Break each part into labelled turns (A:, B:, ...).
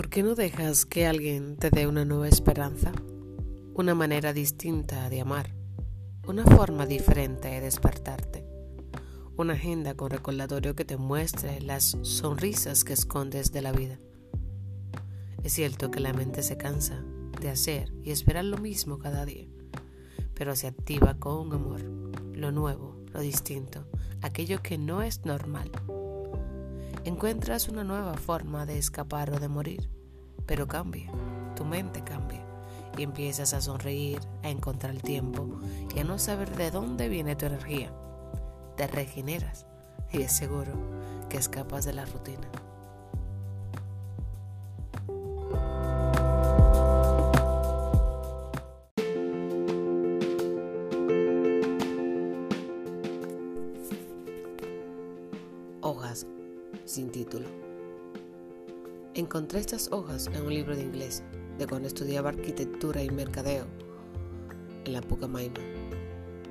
A: ¿Por qué no dejas que alguien te dé una nueva esperanza? Una manera distinta de amar, una forma diferente de despertarte, una agenda con recordatorio que te muestre las sonrisas que escondes de la vida. Es cierto que la mente se cansa de hacer y esperar lo mismo cada día, pero se activa con amor, lo nuevo, lo distinto, aquello que no es normal encuentras una nueva forma de escapar o de morir, pero cambia, tu mente cambia y empiezas a sonreír, a encontrar el tiempo y a no saber de dónde viene tu energía. Te regeneras y es seguro que escapas de la rutina. Hojas sin título. Encontré estas hojas en un libro de inglés de cuando estudiaba arquitectura y mercadeo en la Pucamaima.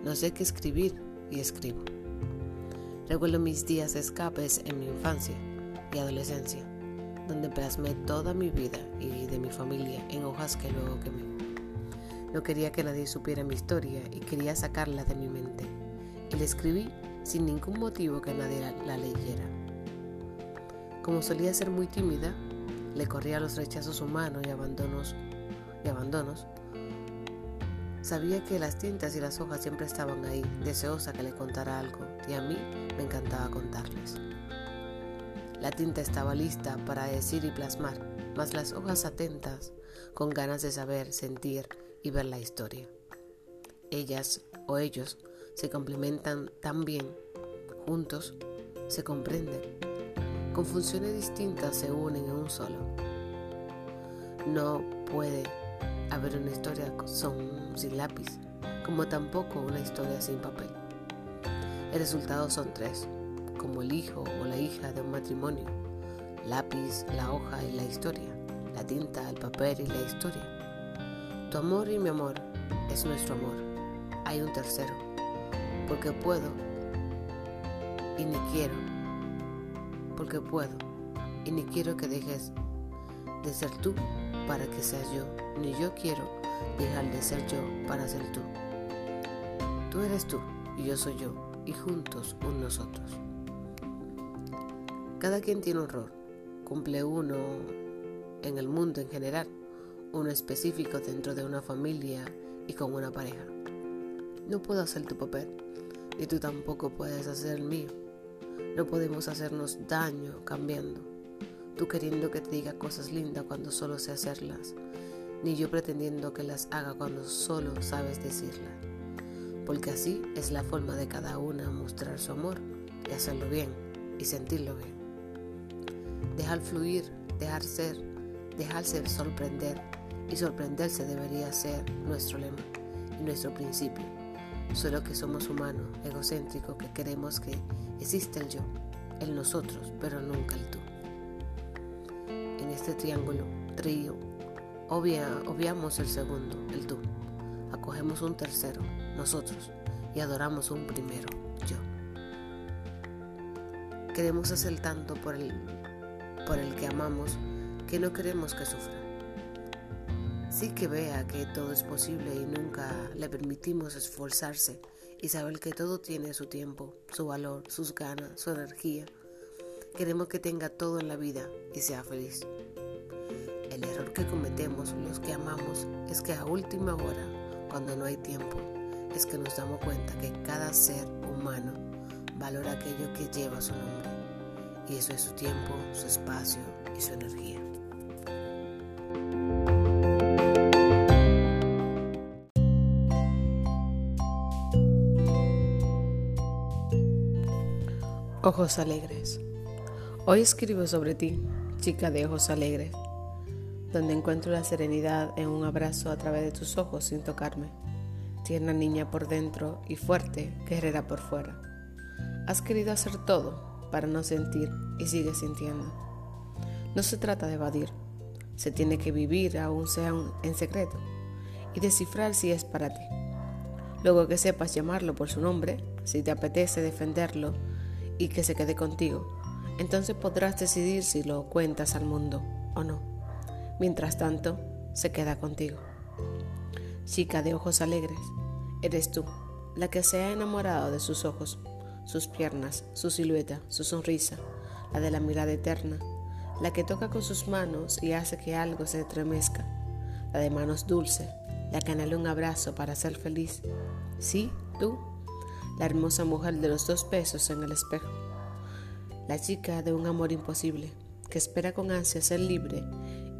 A: No sé qué escribir y escribo. Recuerdo mis días de escapes en mi infancia y adolescencia, donde plasmé toda mi vida y de mi familia en hojas que luego quemé. No quería que nadie supiera mi historia y quería sacarla de mi mente. Y la escribí sin ningún motivo que nadie la, la leyera. Como solía ser muy tímida, le corría los rechazos humanos y abandonos, y abandonos. Sabía que las tintas y las hojas siempre estaban ahí, deseosa que le contara algo, y a mí me encantaba contarles. La tinta estaba lista para decir y plasmar, mas las hojas atentas, con ganas de saber, sentir y ver la historia. Ellas o ellos se complementan tan bien, juntos se comprenden con funciones distintas se unen en un solo. No puede haber una historia sin lápiz, como tampoco una historia sin papel. El resultado son tres, como el hijo o la hija de un matrimonio, lápiz, la hoja y la historia, la tinta, el papel y la historia. Tu amor y mi amor es nuestro amor. Hay un tercero, porque puedo y ni quiero porque puedo y ni quiero que dejes de ser tú para que seas yo, ni yo quiero dejar de ser yo para ser tú. Tú eres tú y yo soy yo y juntos un nosotros. Cada quien tiene un rol, cumple uno en el mundo en general, uno específico dentro de una familia y con una pareja. No puedo hacer tu papel y tú tampoco puedes hacer el mío. No podemos hacernos daño cambiando. Tú queriendo que te diga cosas lindas cuando solo sé hacerlas, ni yo pretendiendo que las haga cuando solo sabes decirlas. Porque así es la forma de cada una mostrar su amor y hacerlo bien y sentirlo bien. Dejar fluir, dejar ser, dejarse sorprender y sorprenderse debería ser nuestro lema y nuestro principio. Solo que somos humanos, egocéntricos, que queremos que Existe el yo, el nosotros, pero nunca el tú. En este triángulo, trío, obviamos el segundo, el tú. Acogemos un tercero, nosotros, y adoramos un primero, yo. Queremos hacer tanto por el, por el que amamos que no queremos que sufra. Sí que vea que todo es posible y nunca le permitimos esforzarse y saber que todo tiene su tiempo, su valor, sus ganas, su energía. Queremos que tenga todo en la vida y sea feliz. El error que cometemos los que amamos es que a última hora, cuando no hay tiempo, es que nos damos cuenta que cada ser humano valora aquello que lleva su nombre. Y eso es su tiempo, su espacio y su energía. Ojos alegres. Hoy escribo sobre ti, chica de ojos alegres, donde encuentro la serenidad en un abrazo a través de tus ojos sin tocarme, tierna niña por dentro y fuerte, guerrera por fuera. Has querido hacer todo para no sentir y sigues sintiendo. No se trata de evadir, se tiene que vivir aún sea en secreto y descifrar si es para ti. Luego que sepas llamarlo por su nombre, si te apetece defenderlo, y que se quede contigo. Entonces podrás decidir si lo cuentas al mundo o no. Mientras tanto, se queda contigo. Chica de ojos alegres, eres tú, la que se ha enamorado de sus ojos, sus piernas, su silueta, su sonrisa, la de la mirada eterna, la que toca con sus manos y hace que algo se estremezca, la de manos dulce, la que anhela un abrazo para ser feliz. Sí, tú, la hermosa mujer de los dos besos en el espejo, la chica de un amor imposible, que espera con ansia ser libre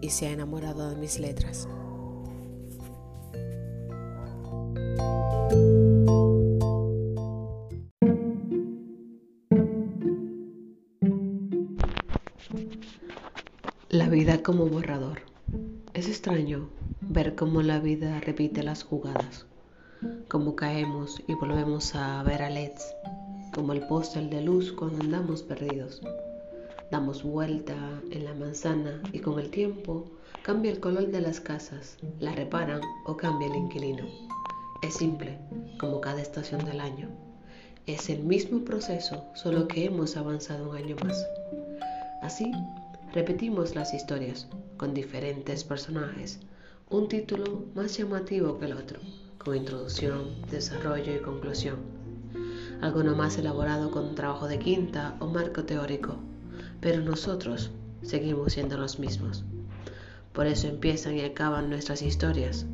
A: y se ha enamorado de mis letras. La vida como borrador. Es extraño ver cómo la vida repite las jugadas, cómo caemos y volvemos a ver a LEDs, como el póster de luz cuando andamos perdidos. Damos vuelta en la manzana y con el tiempo cambia el color de las casas, la reparan o cambia el inquilino. Es simple, como cada estación del año. Es el mismo proceso, solo que hemos avanzado un año más. Así, repetimos las historias con diferentes personajes, un título más llamativo que el otro, con introducción, desarrollo y conclusión. Alguno más elaborado con trabajo de quinta o marco teórico, pero nosotros seguimos siendo los mismos. Por eso empiezan y acaban nuestras historias.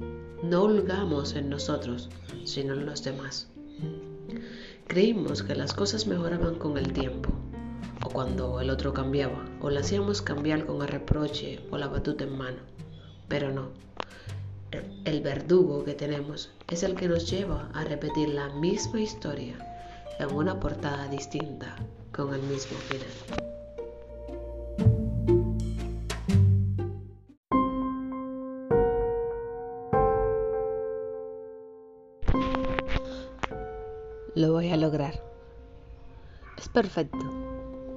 A: No holgamos en nosotros, sino en los demás. Creímos que las cosas mejoraban con el tiempo, o cuando el otro cambiaba, o la hacíamos cambiar con el reproche o la batuta en mano. Pero no. El verdugo que tenemos es el que nos lleva a repetir la misma historia en una portada distinta con el mismo final. Lo voy a lograr. Es perfecto.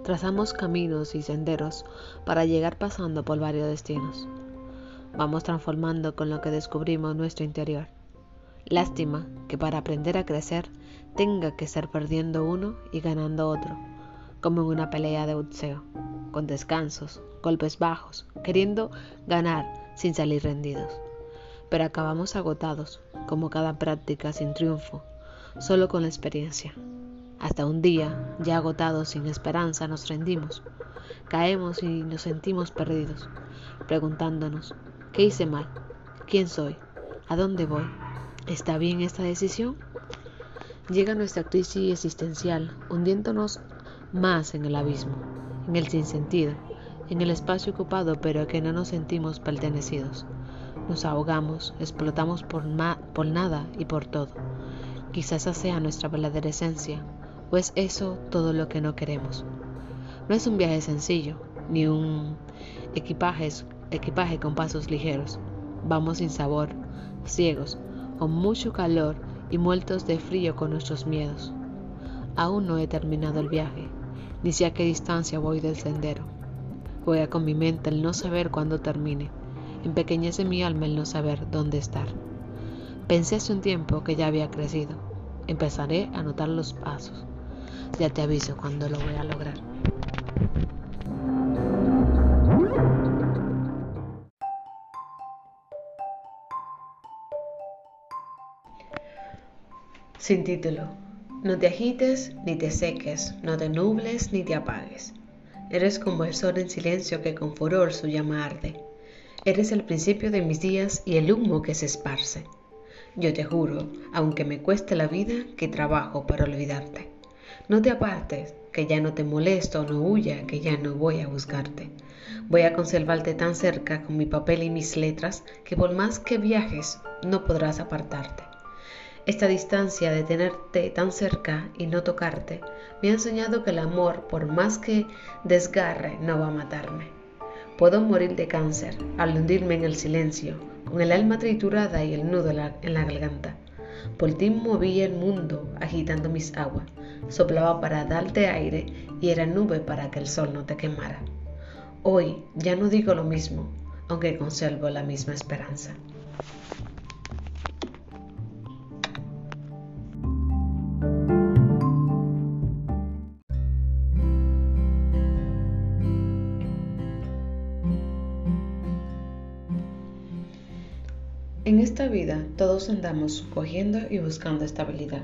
A: Trazamos caminos y senderos para llegar pasando por varios destinos. Vamos transformando con lo que descubrimos nuestro interior. Lástima que para aprender a crecer tenga que ser perdiendo uno y ganando otro, como en una pelea de boxeo, con descansos, golpes bajos, queriendo ganar sin salir rendidos. Pero acabamos agotados, como cada práctica sin triunfo, solo con la experiencia. Hasta un día, ya agotados sin esperanza, nos rendimos. Caemos y nos sentimos perdidos, preguntándonos, ¿qué hice mal? ¿Quién soy? ¿A dónde voy? ¿Está bien esta decisión? Llega nuestra crisis existencial, hundiéndonos más en el abismo, en el sinsentido, en el espacio ocupado pero que no nos sentimos pertenecidos. Nos ahogamos, explotamos por, nada y por todo. Quizás sea nuestra verdadera esencia, o es eso todo lo que no queremos. No es un viaje sencillo, ni un equipaje, equipaje con pasos ligeros. Vamos sin sabor, ciegos, con mucho calor y muertos de frío con nuestros miedos. Aún no he terminado el viaje, ni sé a qué distancia voy del sendero. Juega con mi mente el no saber cuándo termine, empequeñece mi alma el no saber dónde estar. Pensé hace un tiempo que ya había crecido. Empezaré a notar los pasos. Ya te aviso cuando lo voy a lograr. Sin título. No te agites ni te seques, no te nubles ni te apagues. Eres como el sol en silencio que con furor su llama arde. Eres el principio de mis días y el humo que se esparce. Yo te juro, aunque me cueste la vida, que trabajo para olvidarte. No te apartes, que ya no te molesto, no huya, que ya no voy a buscarte. Voy a conservarte tan cerca con mi papel y mis letras que por más que viajes no podrás apartarte. Esta distancia de tenerte tan cerca y no tocarte me ha enseñado que el amor, por más que desgarre, no va a matarme. Puedo morir de cáncer al hundirme en el silencio, con el alma triturada y el nudo en la garganta. Por movía el mundo, agitando mis aguas. Soplaba para darte aire y era nube para que el sol no te quemara. Hoy ya no digo lo mismo, aunque conservo la misma esperanza. Esta vida todos andamos cogiendo y buscando estabilidad.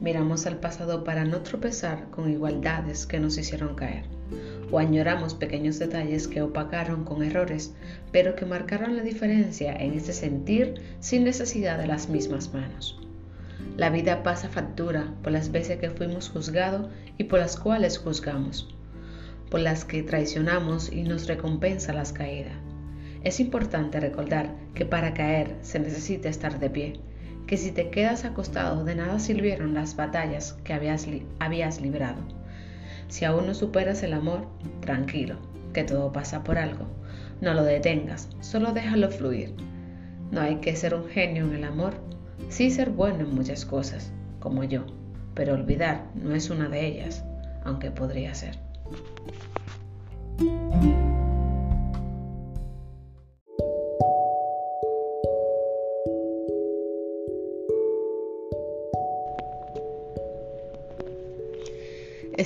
A: Miramos al pasado para no tropezar con igualdades que nos hicieron caer, o añoramos pequeños detalles que opacaron con errores, pero que marcaron la diferencia en ese sentir sin necesidad de las mismas manos. La vida pasa factura por las veces que fuimos juzgados y por las cuales juzgamos, por las que traicionamos y nos recompensa las caídas. Es importante recordar que para caer se necesita estar de pie que si te quedas acostado de nada sirvieron las batallas que habías, habías librado. Si aún no superas el amor, tranquilo, que todo pasa por algo. No lo detengas, solo déjalo fluir. No hay que ser un genio en el amor, sí ser bueno en muchas cosas, como yo, pero olvidar no es una de ellas, aunque podría ser.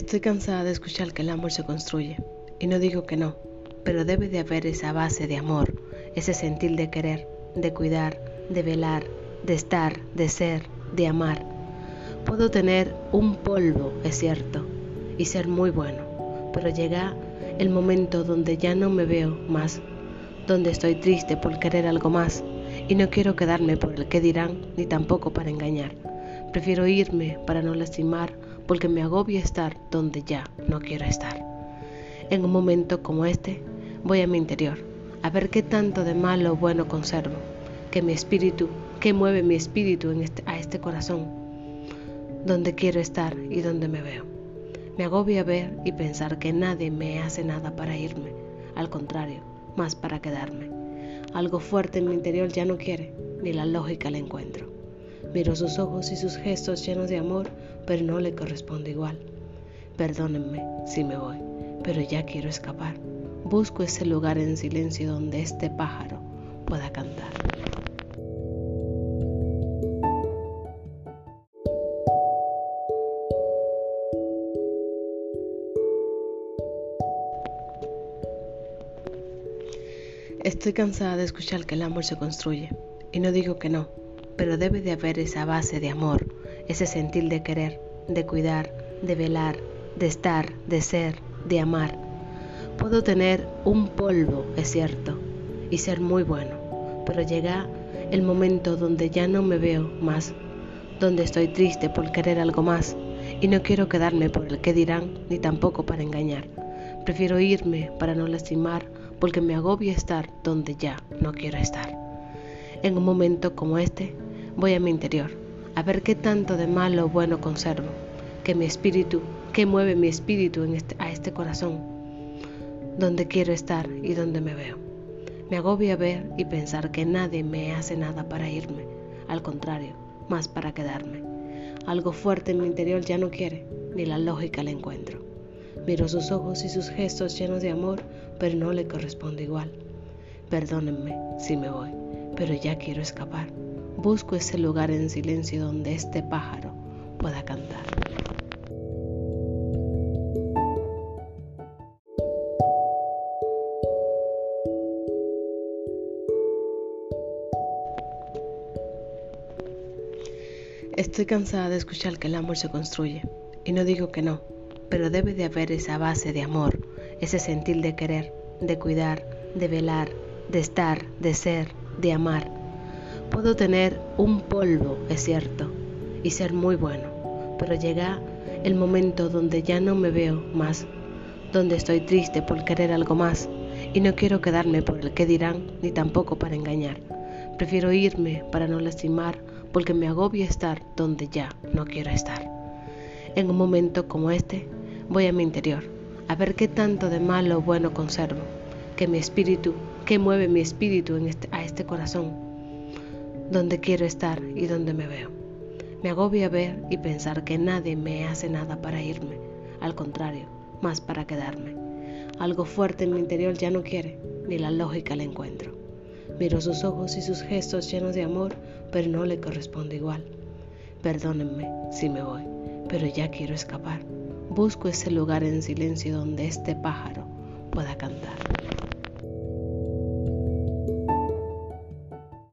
B: Estoy cansada de escuchar que el amor se construye. Y no digo que no, pero debe de haber esa base de amor, ese sentir de querer, de cuidar, de velar, de estar, de ser, de amar. Puedo tener un polvo, es cierto, y ser muy bueno, pero llega el momento donde ya no me veo más, donde estoy triste por querer algo más, y no quiero quedarme por el que dirán, ni tampoco para engañar. Prefiero irme para no lastimar porque me agobia estar donde ya no quiero estar. En un momento como este, voy a mi interior, a ver qué tanto de malo o bueno conservo, que mi espíritu, que mueve mi espíritu este, a este corazón, donde quiero estar y donde me veo. Me agobia ver y pensar que nadie me hace nada para irme, al contrario, más para quedarme. Algo fuerte en mi interior ya no quiere, ni la lógica la encuentro. Miro sus ojos y sus gestos llenos de amor, pero no le corresponde igual. Perdónenme si me voy, pero ya quiero escapar. Busco ese lugar en silencio donde este pájaro pueda cantar. Estoy cansada de escuchar que el amor se construye, y no digo que no, pero debe de haber esa base de amor, ese sentir de querer, de cuidar, de velar, de estar, de ser, de amar. Puedo tener un polvo, es cierto, y ser muy bueno, pero llega el momento donde ya no me veo más, donde estoy triste por querer algo más y no quiero quedarme por el que dirán ni tampoco para engañar. Prefiero irme para no lastimar porque me agobia estar donde ya no quiero estar. En un momento como este, voy a mi interior, a ver qué tanto de malo o bueno conservo, que mi espíritu, que mueve mi espíritu este, a este corazón, donde quiero estar y donde me veo. Me agobia ver y pensar que nadie me hace nada para irme, al contrario, más para quedarme. Algo fuerte en mi interior ya no quiere, ni la lógica la encuentro. Miro sus ojos y sus gestos llenos de amor, pero no le corresponde igual. Perdónenme si me voy, pero ya quiero escapar. Busco ese lugar en silencio donde este pájaro pueda cantar. Estoy cansada de escuchar que el amor se construye, y no digo que no, pero debe de haber esa base de amor, ese sentir de querer, de cuidar, de velar, de estar, de ser, de amar Puedo tener un polvo, es cierto, y ser muy bueno, pero llega el momento donde ya no me veo más, donde estoy triste por querer algo más y no quiero quedarme por el que dirán ni tampoco para engañar. Prefiero irme para no lastimar porque me agobia estar donde ya no quiero estar. En un momento como este, voy a mi interior, a ver qué tanto de malo o bueno conservo, que mi espíritu, que mueve mi espíritu este, a este corazón, donde quiero estar y donde me veo. Me agobia ver y pensar que nadie me hace nada para irme, al contrario, más para quedarme. Algo fuerte en mi interior ya no quiere, ni la lógica la encuentro. Miro sus ojos y sus gestos llenos de amor, pero no le corresponde igual. Perdónenme si me voy, pero ya quiero escapar. Busco ese lugar en silencio donde este pájaro pueda cantar.